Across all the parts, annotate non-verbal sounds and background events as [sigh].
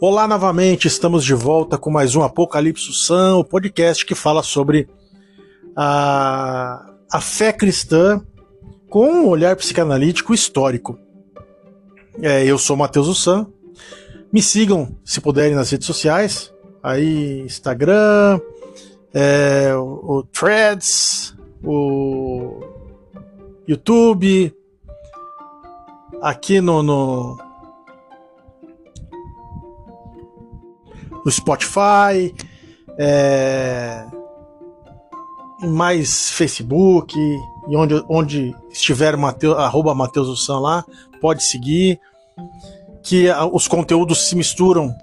Olá novamente, estamos de volta com mais um Apocalipse Sam, o podcast que fala sobre a, a fé cristã com um olhar psicanalítico histórico. É, eu sou Matheus Ussan. Me sigam, se puderem, nas redes sociais. Aí, Instagram, é, o, o Threads, o YouTube, aqui no, no, no Spotify, é, mais Facebook, e onde, onde estiver Mateus, arroba Mateus lá, pode seguir. Que os conteúdos se misturam,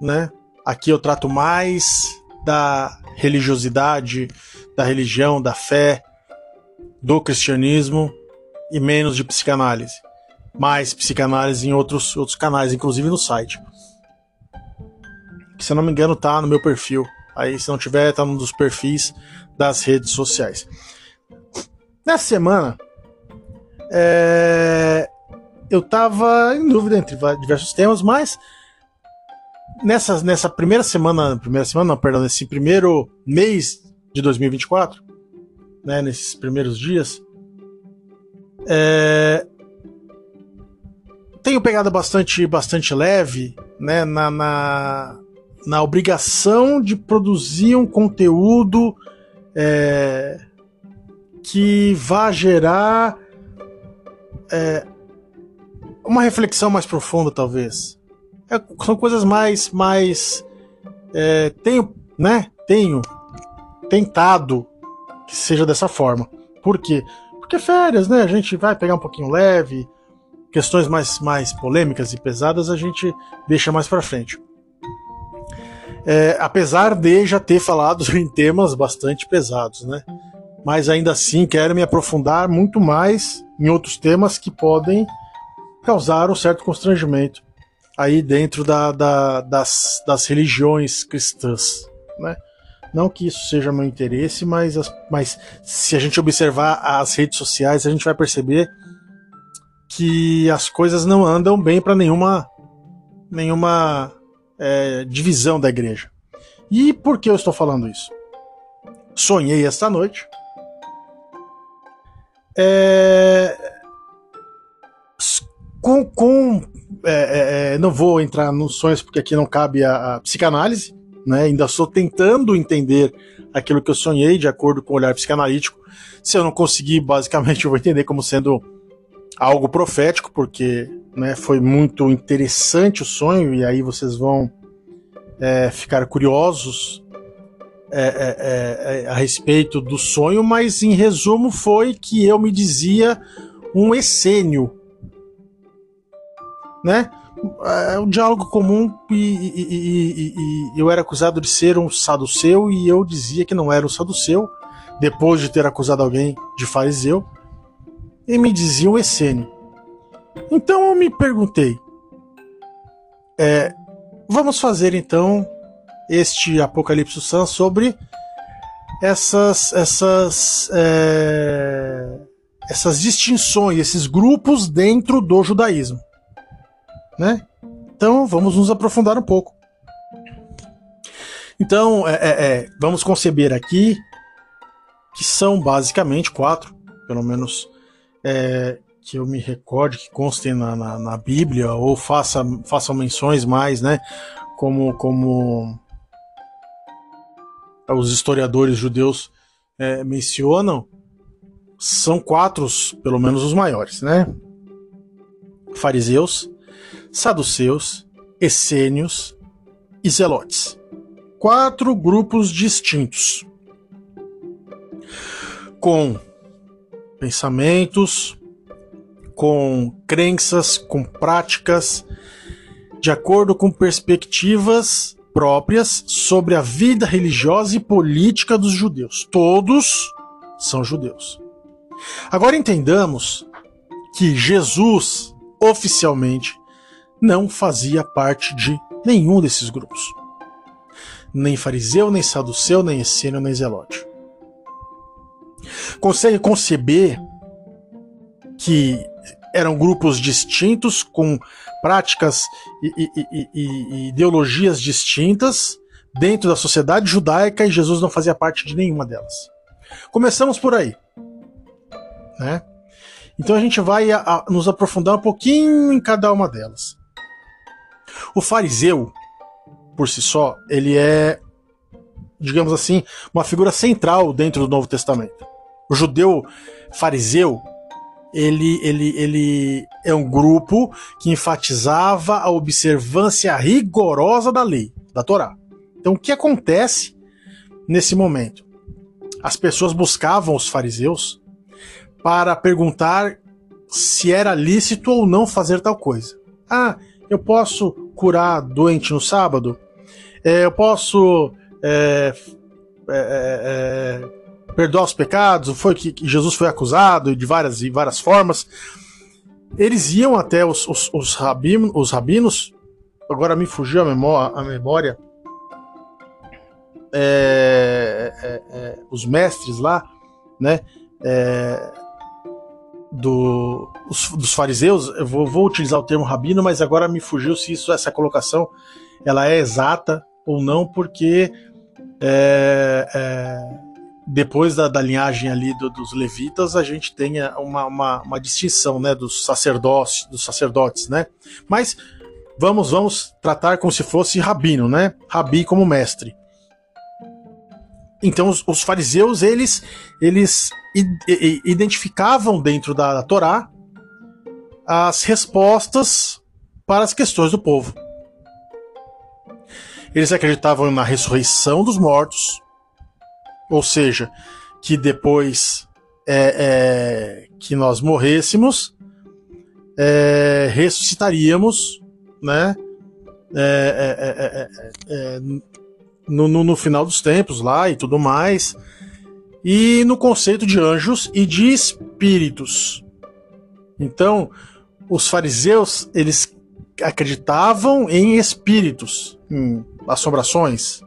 né? Aqui eu trato mais da religiosidade, da religião, da fé, do cristianismo e menos de psicanálise. Mais psicanálise em outros, outros canais, inclusive no site. Que se eu não me engano tá no meu perfil. Aí se não tiver, tá num dos perfis das redes sociais. Nessa semana, é, eu tava em dúvida entre diversos temas, mas nessa, nessa primeira semana, primeira semana, não, perdão, nesse primeiro mês de 2024, né, nesses primeiros dias, é, tenho pegado bastante, bastante leve, né, na, na, na obrigação de produzir um conteúdo é, que vá gerar é, uma reflexão mais profunda, talvez. É, são coisas mais, mais é, tenho, né? Tenho tentado que seja dessa forma. Por quê? Porque férias, né? A gente vai pegar um pouquinho leve, questões mais, mais polêmicas e pesadas a gente deixa mais para frente. É, apesar de já ter falado [laughs] em temas bastante pesados, né? Mas ainda assim quero me aprofundar muito mais em outros temas que podem causar um certo constrangimento aí dentro da, da, das, das religiões cristãs, né? Não que isso seja meu interesse, mas, mas se a gente observar as redes sociais, a gente vai perceber que as coisas não andam bem para nenhuma, nenhuma é, divisão da igreja. E por que eu estou falando isso? Sonhei esta noite. É, com, com é, é, é, não vou entrar nos sonhos porque aqui não cabe a, a, psicanálise, né? Ainda estou tentando entender aquilo que eu sonhei de acordo com o olhar psicanalítico. Se eu não conseguir, basicamente eu vou entender como sendo algo profético, porque né, foi muito interessante o sonho e aí vocês vão é, ficar curiosos é, é, a respeito do sonho, mas em resumo foi que eu me dizia um essênio né? É um diálogo comum e, e, e, e, eu era acusado de ser um saduceu e eu dizia que não era um saduceu, depois de ter acusado alguém de fariseu, e me diziam essênio. Então eu me perguntei, é, vamos fazer então este Apocalipse San sobre essas essas é, essas distinções, esses grupos dentro do judaísmo né? Então vamos nos aprofundar um pouco. Então, é, é, é, vamos conceber aqui que são basicamente quatro, pelo menos é, que eu me recorde, que constem na, na, na, Bíblia, ou faça, façam menções mais, né? Como, como os historiadores judeus é, mencionam, são quatro, pelo menos os maiores, né? Fariseus, saduceus, essênios e zelotes. Quatro grupos distintos, com pensamentos, com crenças, com práticas, de acordo com perspectivas próprias sobre a vida religiosa e política dos judeus. Todos são judeus. Agora entendamos que Jesus, oficialmente, não fazia parte de nenhum desses grupos. Nem fariseu, nem saduceu, nem essênio, nem zelote. Consegue conceber que eram grupos distintos, com práticas e, e, e, ideologias distintas dentro da sociedade judaica e Jesus não fazia parte de nenhuma delas. Começamos por aí. Né? Então a gente vai a, a, nos aprofundar um pouquinho em cada uma delas. O fariseu, por si só, ele é, digamos assim, uma figura central dentro do Novo Testamento. O judeu fariseu, ele, ele, ele é um grupo que enfatizava a observância rigorosa da lei, da Torá. Então, o que acontece nesse momento? As pessoas buscavam os fariseus para perguntar se era lícito ou não fazer tal coisa. Ah, eu posso curar doente no sábado? É, eu posso é, é, é, é perdoar os pecados? Foi que, Jesus foi acusado de várias e várias formas. Eles iam até os, os, os, rabino, os rabinos, agora me fugiu a memória, a memória é, os mestres lá, né? do, os, dos fariseus, eu vou, vou, utilizar o termo rabino, mas agora me fugiu se isso, essa colocação ela é exata ou não, porque é, é, depois da, da, linhagem ali do, dos levitas, a gente tem uma, uma, uma, distinção né, dos sacerdotes, dos sacerdotes, né? Mas vamos, vamos tratar como se fosse rabino, né? Rabi como mestre. Então os, os fariseus eles eles identificavam dentro da, da Torá as respostas para as questões do povo. Eles acreditavam na ressurreição dos mortos, ou seja, que depois é, é, que nós morrêssemos, é, ressuscitaríamos, né? É, é, é, no, no, no, final dos tempos lá e tudo mais e no conceito de anjos e de espíritos. Então, os fariseus, eles acreditavam em espíritos, em assombrações,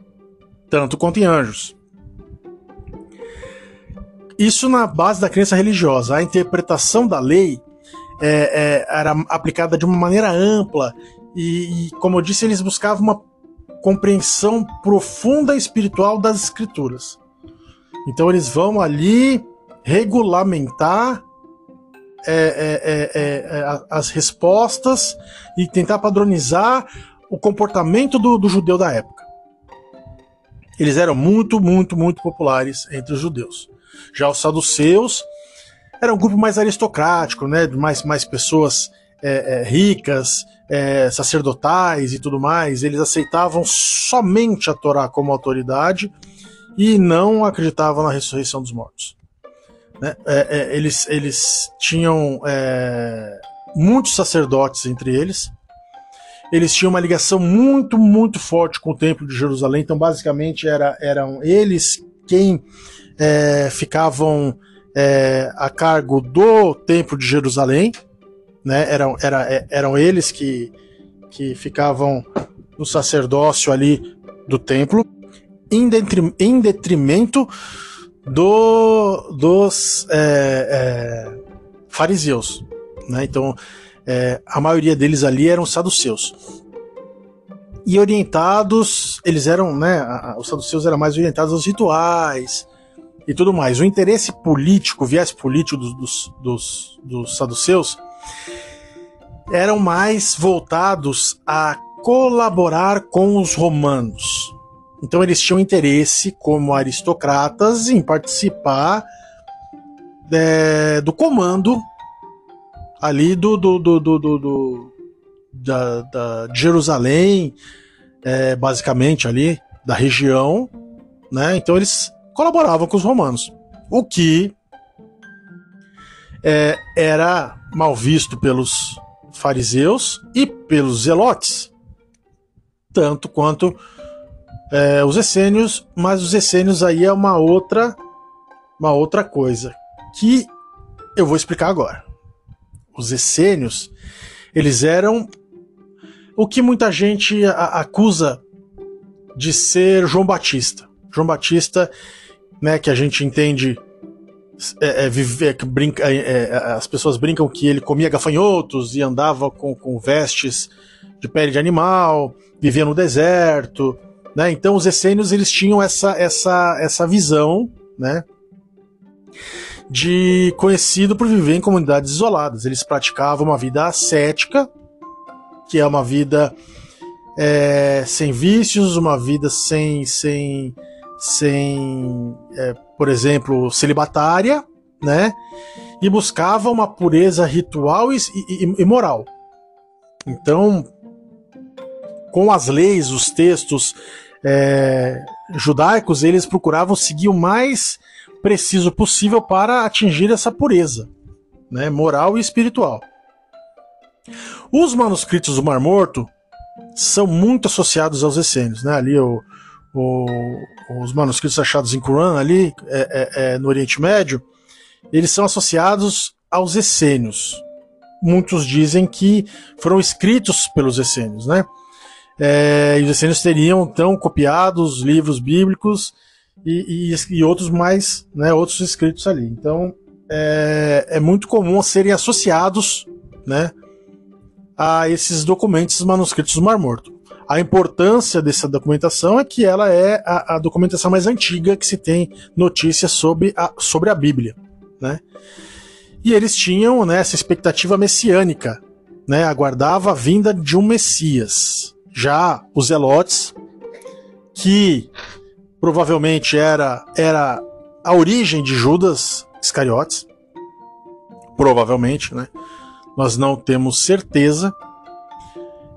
tanto quanto em anjos. Isso na base da crença religiosa. A interpretação da lei é, é, era aplicada de uma maneira ampla e, e, como eu disse, eles buscavam uma compreensão profunda espiritual das escrituras. Então eles vão ali regulamentar é, é, é, é as respostas e tentar padronizar o comportamento do, do, judeu da época. Eles eram muito, muito, muito populares entre os judeus. Já os saduceus eram um grupo mais aristocrático, né, mais, mais pessoas é, ricas, sacerdotais e tudo mais. Eles aceitavam somente a Torá como autoridade e não acreditavam na ressurreição dos mortos. Né? É, é, eles, eles tinham é, muitos sacerdotes entre eles. Eles tinham uma ligação muito, muito forte com o Templo de Jerusalém. Então, basicamente, era, eram eles quem é, ficavam é, a cargo do Templo de Jerusalém. Né? Eram, era, é, eram eles que, que ficavam no sacerdócio ali do templo em, detrim, em detrimento do, dos é, é, fariseus. Né? Então, é, a maioria deles ali eram saduceus. E orientados, eles eram, né? Os saduceus eram mais orientados aos rituais e tudo mais. O interesse político, o viés político dos, dos, dos, dos saduceus eram mais voltados a colaborar com os romanos. Então eles tinham interesse, como aristocratas, em participar é, do comando ali do, do, do, do, do da, da, de Jerusalém, é, basicamente ali da região, né? Então eles colaboravam com os romanos, o que é, era mal visto pelos fariseus e pelos zelotes, tanto quanto é, os essênios, mas os essênios aí é uma outra, uma outra coisa que eu vou explicar agora. Os essênios, eles eram o que muita gente acusa de ser João Batista. João Batista, né, que a gente entende é, é, viver, brinca, é, é, as pessoas brincam que ele comia gafanhotos e andava com, com vestes de pele de animal, vivia no deserto, né? Então os essênios eles tinham essa, essa, essa visão, né? De conhecido por viver em comunidades isoladas. Eles praticavam uma vida ascética, que é uma vida é, sem vícios, uma vida sem, sem, sem é, por exemplo, celibatária, né? E buscava uma pureza ritual e, e, e moral. Então, com as leis, os textos é, judaicos, eles procuravam seguir o mais preciso possível para atingir essa pureza, né, moral e espiritual. Os manuscritos do Mar Morto são muito associados aos essênios, né? Ali o, o, os manuscritos achados em Qur'an ali é, é, é, no Oriente Médio, eles são associados aos essênios. Muitos dizem que foram escritos pelos essênios, né? É, e os essênios teriam então copiado os livros bíblicos e, e, e, outros mais, né, outros escritos ali. Então é, é muito comum serem associados, né, a esses documentos manuscritos do Mar Morto. A importância dessa documentação é que ela é a, a documentação mais antiga que se tem notícias sobre a, sobre a Bíblia. Né? E eles tinham né, essa expectativa messiânica, né, aguardava a vinda de um Messias. Já os Zelotes, que provavelmente era, era a origem de Judas Iscariotes, provavelmente, né? Nós não temos certeza,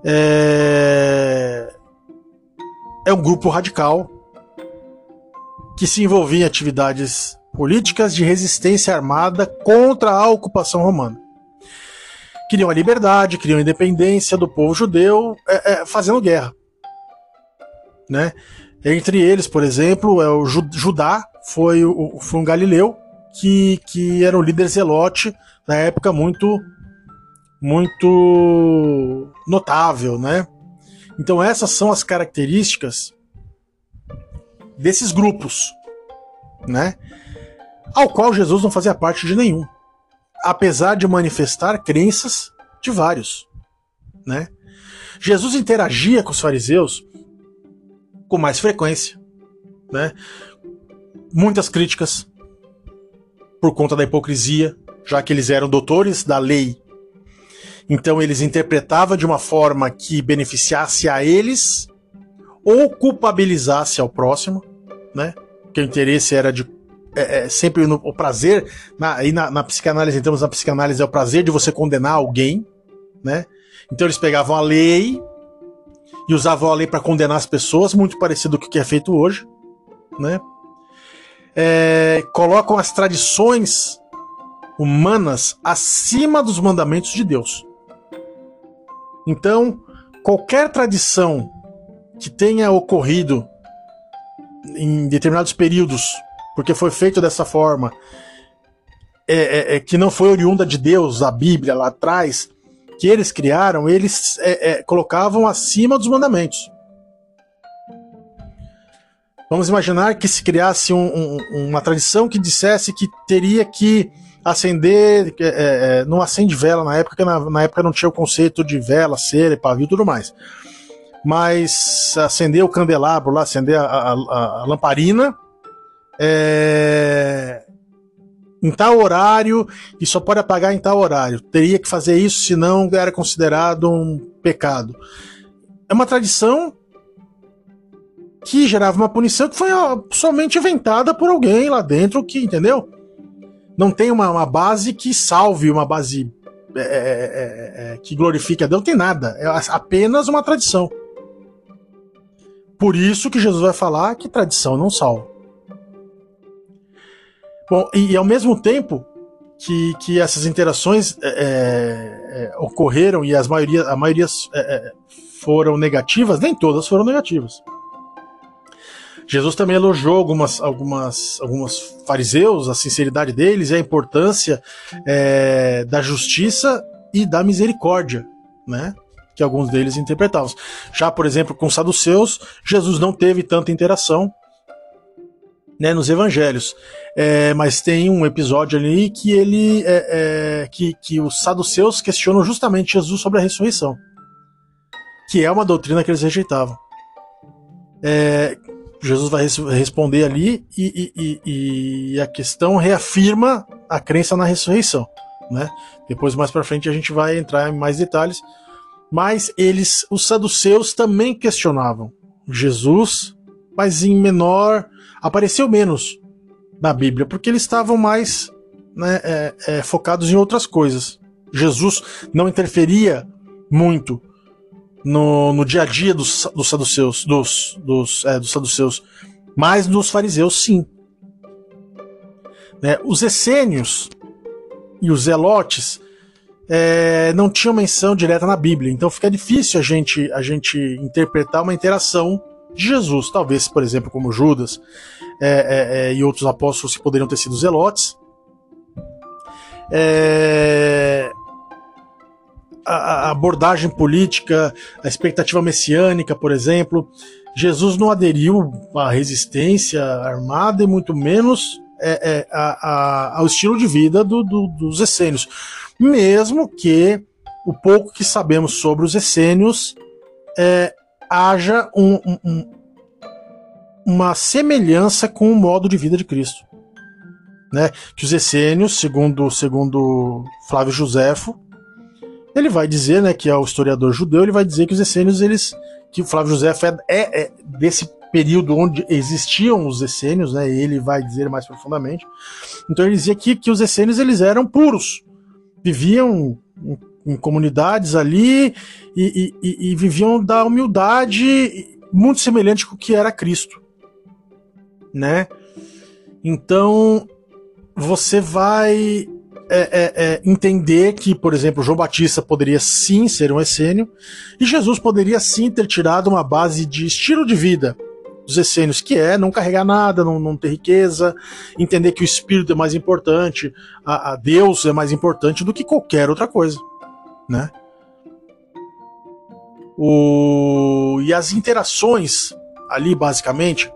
é, é um grupo radical que se envolvia em atividades políticas de resistência armada contra a ocupação romana. Queriam a liberdade, queriam a independência do povo judeu, é, é, fazendo guerra. Né? Entre eles, por exemplo, é o Judá foi, o, foi um galileu que, que era um líder zelote na época muito muito notável, né? Então essas são as características desses grupos, né? Ao qual Jesus não fazia parte de nenhum, apesar de manifestar crenças de vários, né? Jesus interagia com os fariseus com mais frequência, né? Muitas críticas por conta da hipocrisia, já que eles eram doutores da lei então eles interpretavam de uma forma que beneficiasse a eles ou culpabilizasse ao próximo, né? Que o interesse era de é, é, sempre no, o prazer, na, aí na, na psicanálise, entramos na psicanálise, é o prazer de você condenar alguém, né? Então eles pegavam a lei e usavam a lei para condenar as pessoas, muito parecido com o que é feito hoje, né? É, colocam as tradições humanas acima dos mandamentos de Deus. Então, qualquer tradição que tenha ocorrido em determinados períodos, porque foi feito dessa forma, é, é, é, que não foi oriunda de Deus, a Bíblia lá atrás, que eles criaram, eles é, é, colocavam acima dos mandamentos. Vamos imaginar que se criasse um, um, uma tradição que dissesse que teria que acender, é, é, é, não acende vela na época, na, na, época não tinha o conceito de vela, cera, pavio e tudo mais. Mas acender o candelabro lá, acender a, a, a lamparina, é, em tal horário e só pode apagar em tal horário. Teria que fazer isso, senão era considerado um pecado. É uma tradição que gerava uma punição que foi somente inventada por alguém lá dentro que, entendeu? Não tem uma, uma base que salve, uma base é, é, é, é, que glorifique a Deus, não tem nada. É apenas uma tradição. Por isso que Jesus vai falar que tradição não salva. Bom, e, e ao mesmo tempo que, que essas interações é, ocorreram e as maioria, a maioria foram negativas, nem todas foram negativas. Jesus também elogiou algumas, algumas, alguns fariseus, a sinceridade deles e a importância é, da justiça e da misericórdia, né? Que alguns deles interpretavam. Já, por exemplo, com os saduceus, Jesus não teve tanta interação, né, nos evangelhos. É, mas tem um episódio ali que ele é, é, que, que os saduceus questionam justamente Jesus sobre a ressurreição, que é uma doutrina que eles rejeitavam. É, Jesus vai res responder ali e, e, e, e, a questão reafirma a crença na ressurreição, né? Depois mais para frente a gente vai entrar em mais detalhes, mas eles, os saduceus também questionavam Jesus, mas em menor apareceu menos na Bíblia, porque eles estavam mais né, é, é, focados em outras coisas. Jesus não interferia muito no, no dia a dia dos, dos saduceus, dos, dos, é, dos saduceus, mas nos fariseus sim. Né, os essênios e os zelotes é, não tinham menção direta na Bíblia, então fica difícil a gente, a gente interpretar uma interação de Jesus, talvez, por exemplo, como Judas é, é, é, e outros apóstolos que poderiam ter sido zelotes. É, a, abordagem política, a expectativa messiânica, por exemplo, Jesus não aderiu à resistência armada e muito menos é, é, a, a, ao estilo de vida do, do, dos essênios. Mesmo que o pouco que sabemos sobre os essênios é, haja um, um, uma semelhança com o modo de vida de Cristo. Né? Que os essênios, segundo, segundo Flávio Josefo, ele vai dizer, né, que é o historiador judeu, ele vai dizer que os essênios, eles, que o Flávio Josefo é, é, é desse período onde existiam os essênios, né, ele vai dizer mais profundamente. Então ele dizia que, que os essênios eles eram puros, viviam em comunidades ali e, e, e viviam da humildade muito semelhante com o que era Cristo, né? Então você vai é, é, entender que, por exemplo, João Batista poderia sim ser um essênio e Jesus poderia sim ter tirado uma base de estilo de vida dos essênios, que é não carregar nada, não, não ter riqueza, entender que o espírito é mais importante, a, a Deus é mais importante do que qualquer outra coisa né? O... E as interações ali, basicamente,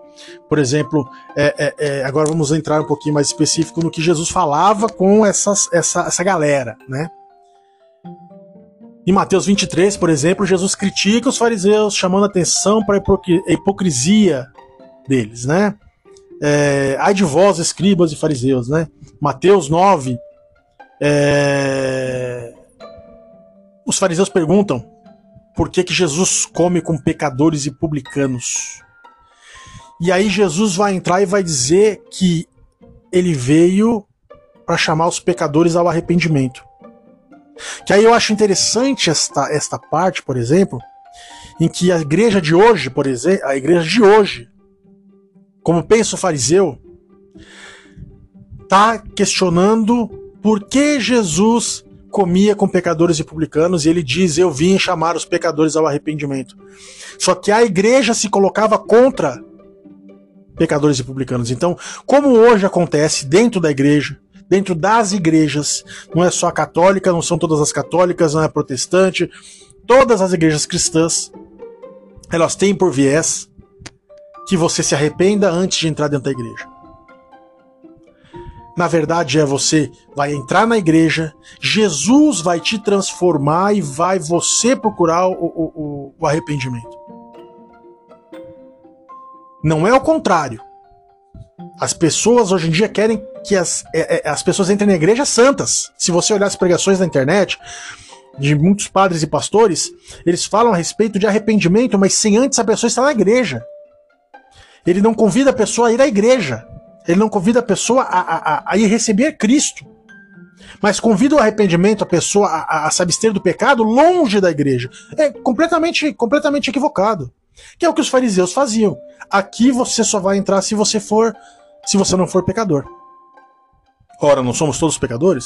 por exemplo, é, é, é, agora vamos entrar um pouquinho mais específico no que Jesus falava com essas, essa, essa galera, né? Em Mateus 23, por exemplo, Jesus critica os fariseus, chamando atenção para a hipocrisia deles, né? É, ai de vós, escribas e fariseus, né? Mateus 9, é, os fariseus perguntam por que, que Jesus come com pecadores e publicanos. E aí Jesus vai entrar e vai dizer que ele veio para chamar os pecadores ao arrependimento. Que aí eu acho interessante esta, esta parte, por exemplo, em que a igreja de hoje, por exemplo, a igreja de hoje, como pensa o fariseu, está questionando por que Jesus comia com pecadores e publicanos, e ele diz: Eu vim chamar os pecadores ao arrependimento. Só que a igreja se colocava contra pecadores e publicanos. Então, como hoje acontece dentro da igreja, dentro das igrejas, não é só a católica, não são todas as católicas, não é protestante, todas as igrejas cristãs, elas têm por viés que você se arrependa antes de entrar dentro da igreja na verdade é você vai entrar na igreja, Jesus vai te transformar e vai você procurar o, o, o arrependimento. Não é o contrário. As pessoas hoje em dia querem que as, é, é, as pessoas entrem na igreja santas. Se você olhar as pregações na internet de muitos padres e pastores, eles falam a respeito de arrependimento, mas sem antes a pessoa estar na igreja. Ele não convida a pessoa a ir à igreja. Ele não convida a pessoa a, a, a ir receber Cristo. Mas convida o arrependimento a pessoa a, a, se abster do pecado longe da igreja. É completamente, completamente equivocado. Que é o que os fariseus faziam. Aqui você só vai entrar se você for, se você não for pecador. Ora, não somos todos pecadores?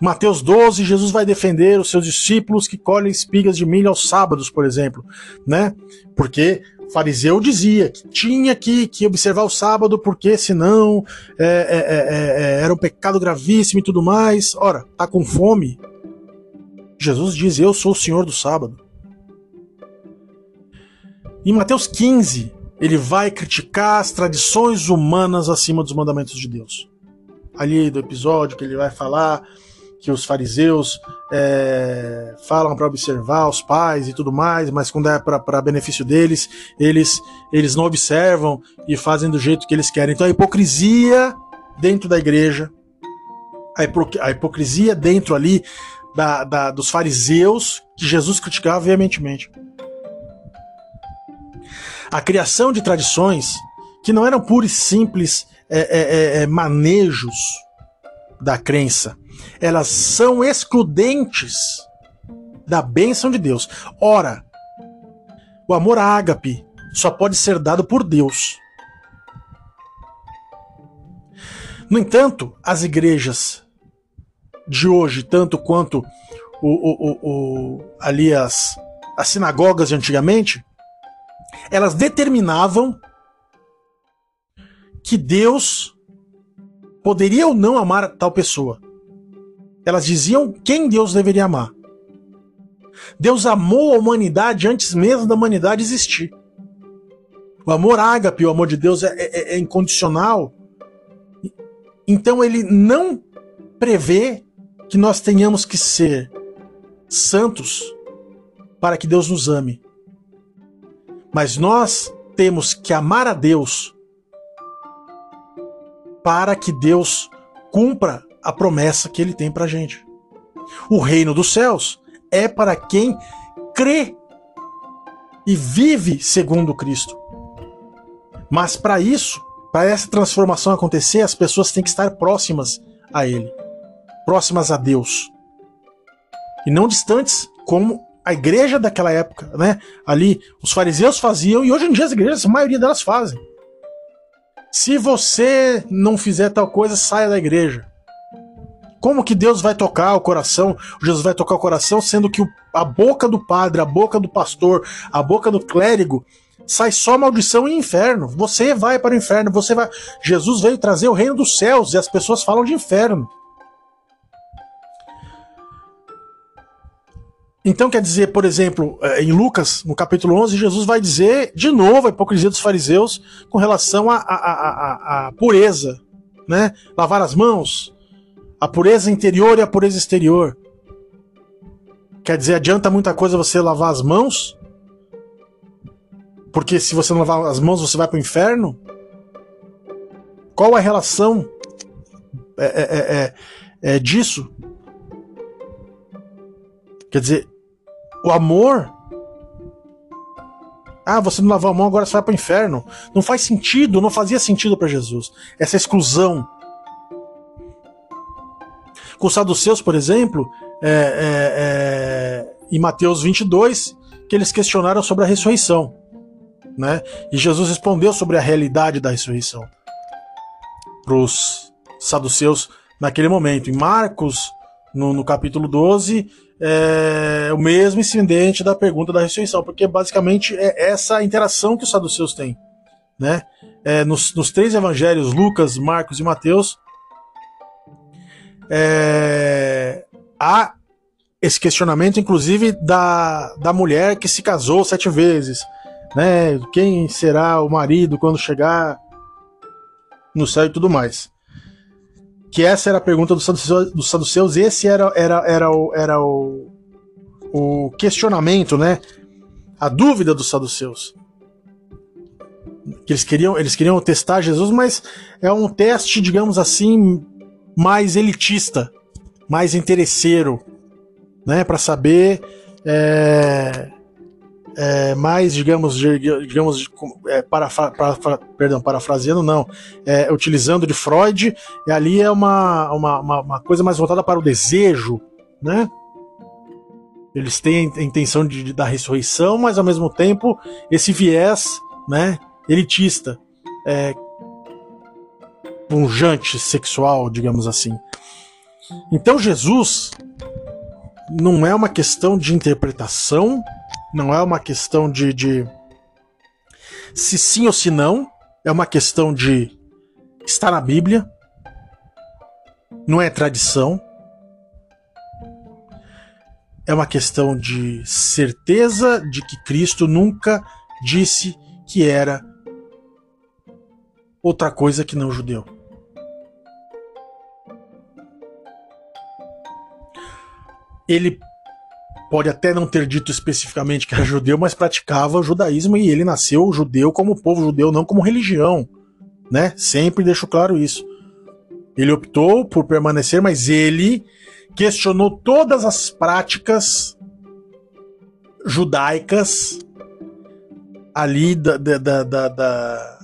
Mateus 12, Jesus vai defender os seus discípulos que colhem espigas de milho aos sábados, por exemplo, né? Porque fariseu dizia que tinha que, que observar o sábado porque senão é, é, é, é, era um pecado gravíssimo e tudo mais. Ora, tá com fome? Jesus diz: Eu sou o Senhor do sábado. Em Mateus 15, ele vai criticar as tradições humanas acima dos mandamentos de Deus. Ali do episódio que ele vai falar que os fariseus é, falam para observar os pais e tudo mais, mas quando é para benefício deles, eles, eles não observam e fazem do jeito que eles querem. Então a hipocrisia dentro da igreja, a, hipo, a hipocrisia dentro ali da, da, dos fariseus que Jesus criticava veementemente. A criação de tradições que não eram puros e simples é, é, é, é manejos da crença, elas são excludentes da bênção de Deus. Ora, o amor a ágape só pode ser dado por Deus. No entanto, as igrejas de hoje, tanto quanto o, o, o, ali as, as sinagogas de antigamente, elas determinavam que Deus poderia ou não amar tal pessoa. Elas diziam quem Deus deveria amar. Deus amou a humanidade antes mesmo da humanidade existir. O amor ágape, o amor de Deus, é, é, é incondicional. Então ele não prevê que nós tenhamos que ser santos para que Deus nos ame. Mas nós temos que amar a Deus para que Deus cumpra a promessa que ele tem para gente. O reino dos céus é para quem crê e vive segundo Cristo. Mas para isso, para essa transformação acontecer, as pessoas têm que estar próximas a Ele, próximas a Deus. E não distantes, como a igreja daquela época, né? Ali, os fariseus faziam, e hoje em dia as igrejas, a maioria delas fazem. Se você não fizer tal coisa, saia da igreja. Como que Deus vai tocar o coração? Jesus vai tocar o coração, sendo que a boca do padre, a boca do pastor, a boca do clérigo sai só maldição e inferno. Você vai para o inferno, você vai. Jesus veio trazer o reino dos céus e as pessoas falam de inferno. Então quer dizer, por exemplo, eh, em Lucas, no capítulo 11, Jesus vai dizer de novo a hipocrisia dos fariseus com relação à pureza, né? Lavar as mãos, a pureza interior e a pureza exterior. Quer dizer, adianta muita coisa você lavar as mãos? Porque se você não lavar as mãos, você vai para o inferno? Qual a relação é, é, é, disso? Quer dizer, o amor. Ah, você não lavou a mão, agora você vai para o inferno. Não faz sentido, não fazia sentido para Jesus. Essa exclusão com os saduceus, por exemplo, é, é, é, em Mateus 22, que eles questionaram sobre a ressurreição. Né? E Jesus respondeu sobre a realidade da ressurreição para os saduceus naquele momento. Em Marcos, no, no capítulo 12, é o mesmo incidente da pergunta da ressurreição, porque basicamente é essa interação que os saduceus têm. Né? É, nos, nos três evangelhos, Lucas, Marcos e Mateus, é, há esse questionamento, inclusive, da, da mulher que se casou sete vezes. Né? Quem será o marido quando chegar no céu e tudo mais. Que essa era a pergunta dos saduceus, dos saduceus esse era, era, era, o, era o, o questionamento, né? A dúvida dos saduceus. Que eles queriam, eles queriam testar Jesus, mas é um teste, digamos assim, mais elitista, mais interesseiro, né, para saber é, é, mais, digamos, digamos, é, para, para, perdão, parafraseando não, é, utilizando de Freud, ali é uma, uma, uma, uma, coisa mais voltada para o desejo, né? Eles têm a intenção de, de, da ressurreição, mas ao mesmo tempo esse viés, né, elitista, é, punjante sexual, digamos assim. Então Jesus não é uma questão de interpretação, não é uma questão de, de se sim ou se não, é uma questão de estar na Bíblia, não é tradição, é uma questão de certeza de que Cristo nunca disse que era outra coisa que não judeu. Ele pode até não ter dito especificamente que era judeu, mas praticava o judaísmo e ele nasceu judeu como povo judeu, não como religião, né? Sempre deixo claro isso. Ele optou por permanecer, mas ele questionou todas as práticas judaicas ali da, da, da, da,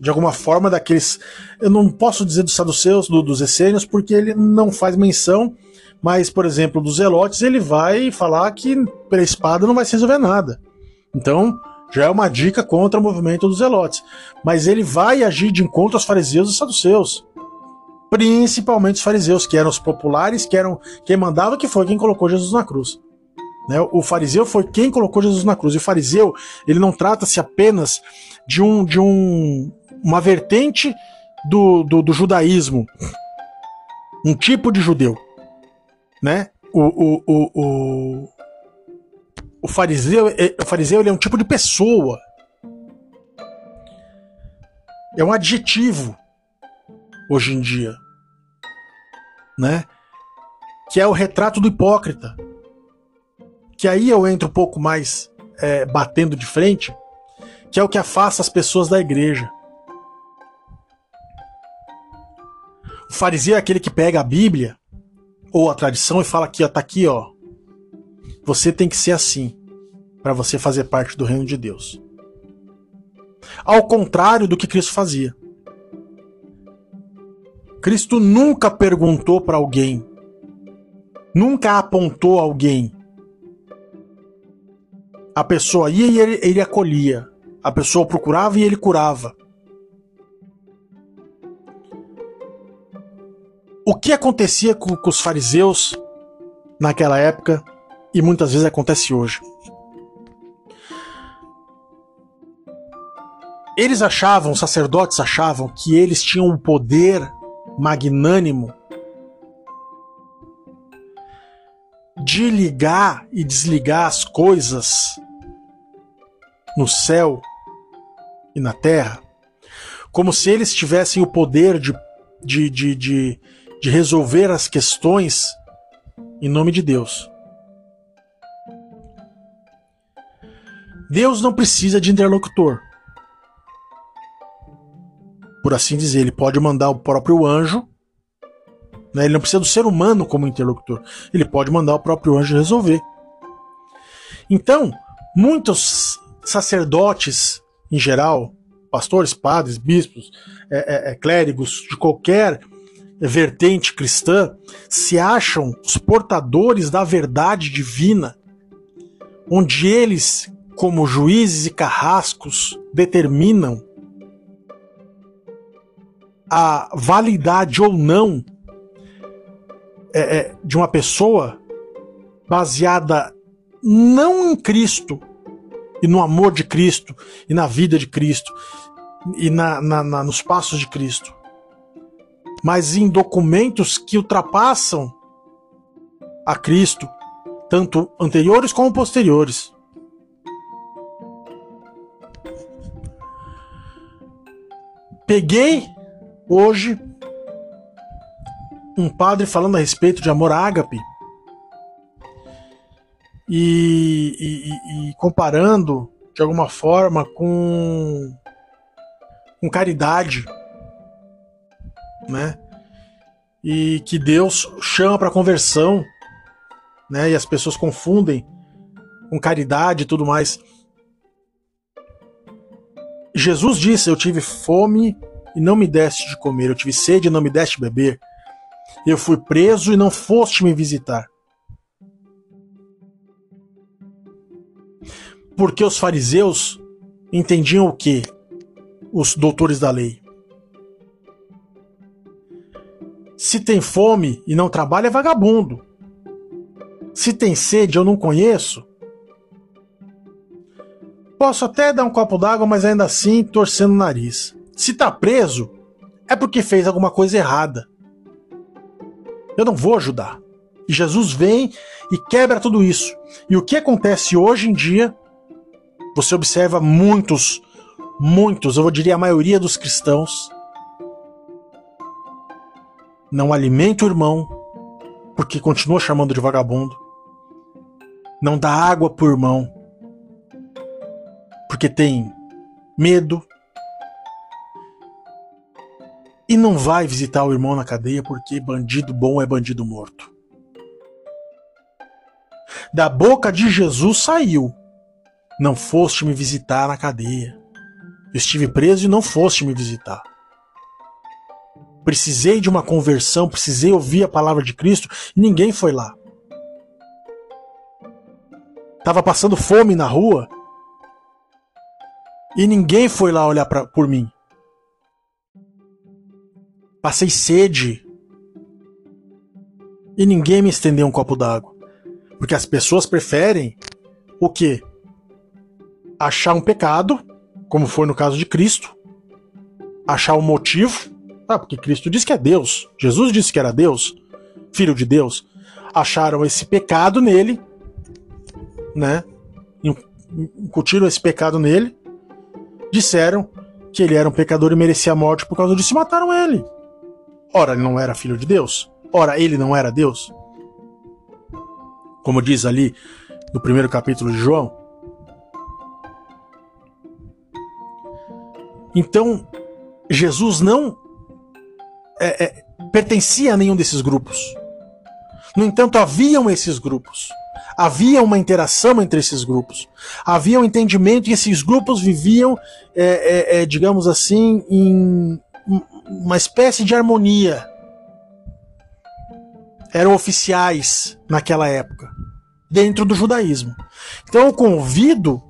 de alguma forma daqueles. Eu não posso dizer dos saduceus, do, dos essênios, porque ele não faz menção, mas, por exemplo, dos zelotes, ele vai falar que pela espada não vai se resolver nada. Então, já é uma dica contra o movimento dos zelotes. Mas ele vai agir de encontro aos fariseus e saduceus principalmente os fariseus, que eram os populares, que eram quem mandava, que foi quem colocou Jesus na cruz. Né? O fariseu foi quem colocou Jesus na cruz. E o fariseu, ele não trata-se apenas de um de um uma vertente do, do, do, judaísmo, um tipo de judeu, né? O, o, o, o, o fariseu, é, o fariseu ele é um tipo de pessoa, é um adjetivo hoje em dia, né? Que é o retrato do hipócrita. Que aí eu entro um pouco mais é, batendo de frente, que é o que afasta as pessoas da igreja. O fariseu é aquele que pega a Bíblia ou a tradição e fala aqui, ó, tá aqui, ó. Você tem que ser assim para você fazer parte do reino de Deus. Ao contrário do que Cristo fazia. Cristo nunca perguntou para alguém, nunca apontou alguém. A pessoa ia e ele, ele acolhia. A pessoa procurava e ele curava. O que acontecia com, com os fariseus naquela época e muitas vezes acontece hoje? Eles achavam, os sacerdotes achavam que eles tinham o poder magnânimo de ligar e desligar as coisas no céu e na terra, como se eles tivessem o poder de, de, de, de, de resolver as questões em nome de Deus. Deus não precisa de interlocutor por assim dizer. Ele pode mandar o próprio anjo. Né? Ele não precisa do ser humano como interlocutor. Ele pode mandar o próprio anjo resolver. Então, muitos sacerdotes, em geral, pastores, padres, bispos, é, é, é clérigos de qualquer vertente cristã, se acham os portadores da verdade divina, onde eles, como juízes e carrascos, determinam a validade ou não é, é, de uma pessoa baseada não em Cristo e no amor de Cristo e na vida de Cristo e na, na, na, nos passos de Cristo, mas em documentos que ultrapassam a Cristo, tanto anteriores como posteriores. Peguei Hoje, um padre falando a respeito de amor ágape e, e, e comparando de alguma forma com, com caridade, né? E que Deus chama para conversão, né? E as pessoas confundem com caridade e tudo mais. Jesus disse: Eu tive fome e não me deste de comer, eu tive sede e não me deste de beber. Eu fui preso e não foste me visitar. Porque os fariseus entendiam o que? Os doutores da lei. Se tem fome e não trabalha, é vagabundo. Se tem sede, eu não conheço. Posso até dar um copo d'água, mas ainda assim torcendo o nariz. Se tá preso, é porque fez alguma coisa errada. Eu não vou ajudar. E Jesus vem e quebra tudo isso. E o que acontece hoje em dia? Você observa muitos muitos, eu diria a maioria dos cristãos, não alimenta o irmão porque continua chamando de vagabundo. Não dá água pro irmão porque tem medo. E não vai visitar o irmão na cadeia porque bandido bom é bandido morto. Da boca de Jesus saiu: Não foste me visitar na cadeia. estive preso e não foste me visitar. Precisei de uma conversão, precisei ouvir a palavra de Cristo e ninguém foi lá. Tava passando fome na rua e ninguém foi lá olhar pra, por mim. Passei sede e ninguém me estendeu um copo d'água. Porque as pessoas preferem o quê? Achar um pecado, como foi no caso de Cristo, achar um motivo, ah, porque Cristo disse que é Deus, Jesus disse que era Deus, filho de Deus. Acharam esse pecado nele, né? Incutiram esse pecado nele, disseram que ele era um pecador e merecia a morte por causa disso e mataram ele. Ora, ele não era filho de Deus? Ora, ele não era Deus? como diz ali no primeiro capítulo de João. Então, Jesus não é, é, pertencia a nenhum desses grupos. No entanto, haviam esses grupos. Havia uma interação entre esses grupos. Havia um entendimento e esses grupos viviam, é, é, é digamos assim, em uma espécie de harmonia eram oficiais naquela época, dentro do judaísmo. Então eu convido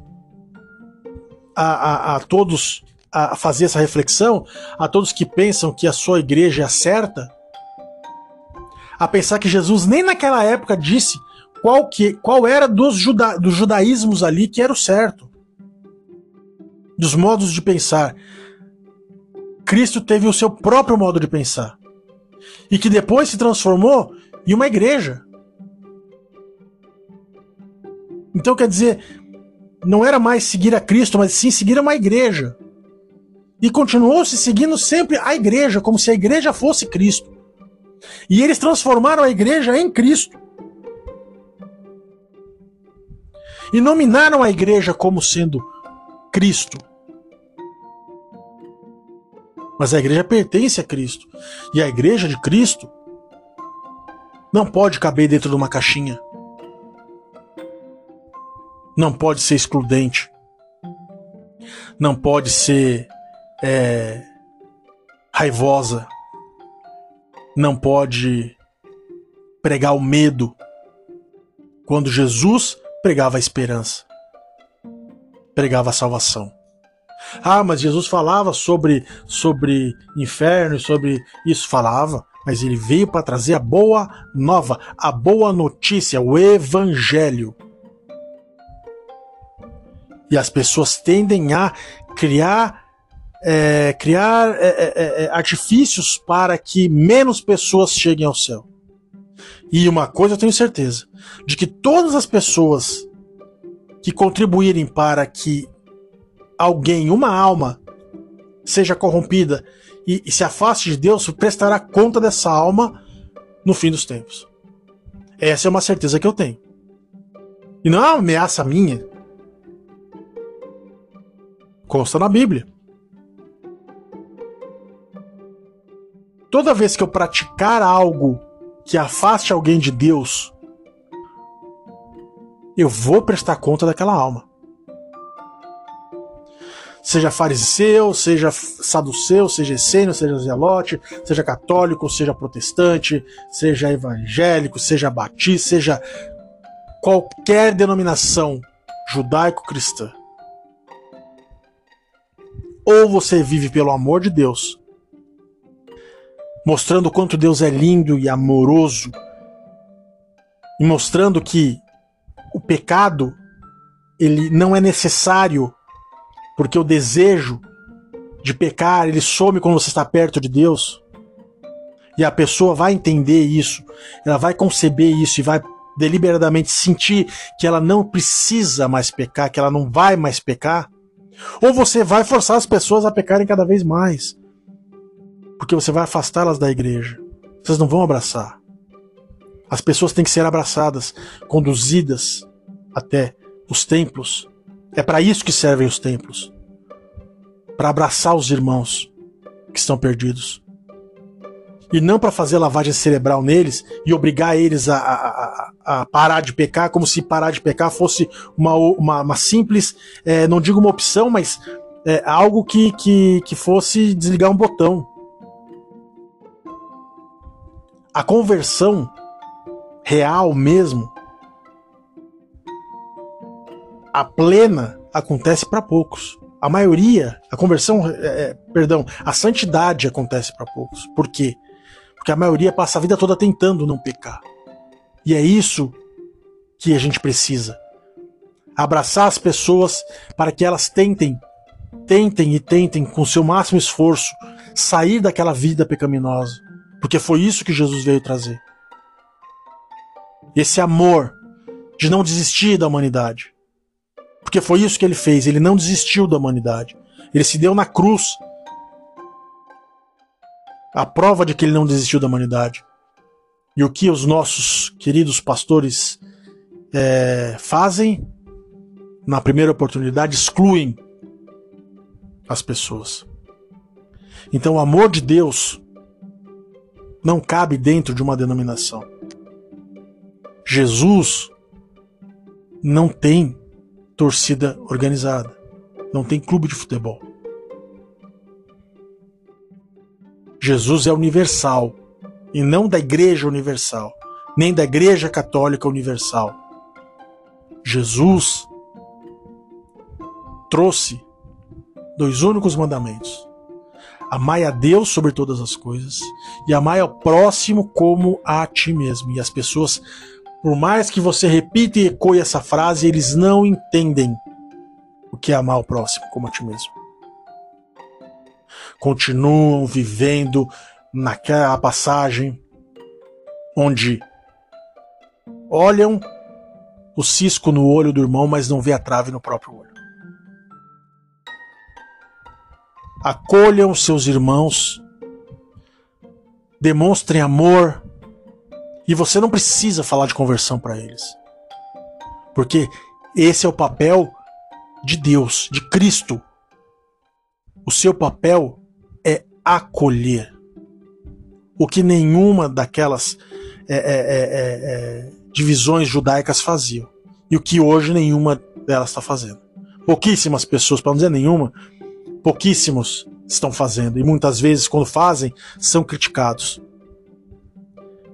a, a, a todos a fazer essa reflexão, a todos que pensam que a sua igreja é certa, a pensar que Jesus nem naquela época disse qual, que, qual era dos, juda, dos judaísmos ali que era o certo. Dos modos de pensar. Cristo teve o seu próprio modo de pensar. E que depois se transformou e uma igreja. Então quer dizer, não era mais seguir a Cristo, mas sim seguir uma igreja. E continuou se seguindo sempre a igreja, como se a igreja fosse Cristo. E eles transformaram a igreja em Cristo. E nominaram a igreja como sendo Cristo. Mas a igreja pertence a Cristo. E a igreja de Cristo não pode caber dentro de uma caixinha. Não pode ser excludente. Não pode ser é, raivosa. Não pode pregar o medo. Quando Jesus pregava a esperança, pregava a salvação. Ah, mas Jesus falava sobre sobre inferno e sobre isso falava mas ele veio para trazer a boa nova, a boa notícia, o evangelho. E as pessoas tendem a criar é, criar é, é, é, é artifícios para que menos pessoas cheguem ao céu. E uma coisa eu tenho certeza: de que todas as pessoas que contribuírem para que alguém, uma alma, seja corrompida e, e se afaste de Deus, prestará conta dessa alma no fim dos tempos. Essa é uma certeza que eu tenho. E não é uma ameaça minha. Consta na Bíblia. Toda vez que eu praticar algo que afaste alguém de Deus, eu vou prestar conta daquela alma seja fariseu, seja saduceu, seja essênio, seja zelote, seja católico, seja protestante, seja evangélico, seja batista, seja qualquer denominação judaico-cristã. Ou você vive pelo amor de Deus, mostrando o quanto Deus é lindo e amoroso, e mostrando que o pecado ele não é necessário porque o desejo de pecar, ele some quando você está perto de Deus. E a pessoa vai entender isso, ela vai conceber isso e vai deliberadamente sentir que ela não precisa mais pecar, que ela não vai mais pecar. Ou você vai forçar as pessoas a pecarem cada vez mais. Porque você vai afastá-las da igreja. Vocês não vão abraçar. As pessoas têm que ser abraçadas, conduzidas até os templos. É para isso que servem os templos para abraçar os irmãos que estão perdidos. E não para fazer lavagem cerebral neles e obrigar eles a, a, a, parar de pecar, como se parar de pecar fosse uma, uma, uma simples, é, não digo uma opção, mas é, algo que, que, que fosse desligar um botão. A conversão real mesmo, a plena, acontece para poucos. A maioria, a conversão, é, é perdão, a santidade acontece para poucos. Por quê? Porque a maioria passa a vida toda tentando não pecar. E é isso que a gente precisa. Abraçar as pessoas para que elas tentem, tentem e tentem com seu máximo esforço sair daquela vida pecaminosa. Porque foi isso que Jesus veio trazer. Esse amor de não desistir da humanidade. Porque foi isso que ele fez, ele não desistiu da humanidade. Ele se deu na cruz a prova de que ele não desistiu da humanidade. E o que os nossos queridos pastores é, fazem, na primeira oportunidade, excluem as pessoas. Então, o amor de Deus não cabe dentro de uma denominação. Jesus não tem torcida organizada, não tem clube de futebol. Jesus é universal e não da Igreja Universal, nem da Igreja Católica Universal. Jesus trouxe dois únicos mandamentos: amai a Deus sobre todas as coisas e amai ao próximo como a ti mesmo. E as pessoas, por mais que você repita e ecoe essa frase, eles não entendem o que é amar o próximo como a ti mesmo continuam vivendo naquela passagem onde olham o cisco no olho do irmão, mas não vê a trave no próprio olho. Acolham seus irmãos, demonstrem amor, e você não precisa falar de conversão para eles. Porque esse é o papel de Deus, de Cristo. O seu papel acolher. O que nenhuma daquelas é, é, é, é, divisões judaicas faziam. E o que hoje nenhuma delas está fazendo. Pouquíssimas pessoas, para não dizer nenhuma, pouquíssimos estão fazendo. E muitas vezes, quando fazem, são criticados.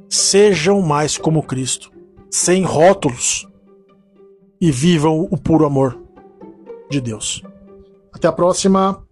Sejam mais como Cristo, sem rótulos, e vivam o puro amor de Deus. Até a próxima.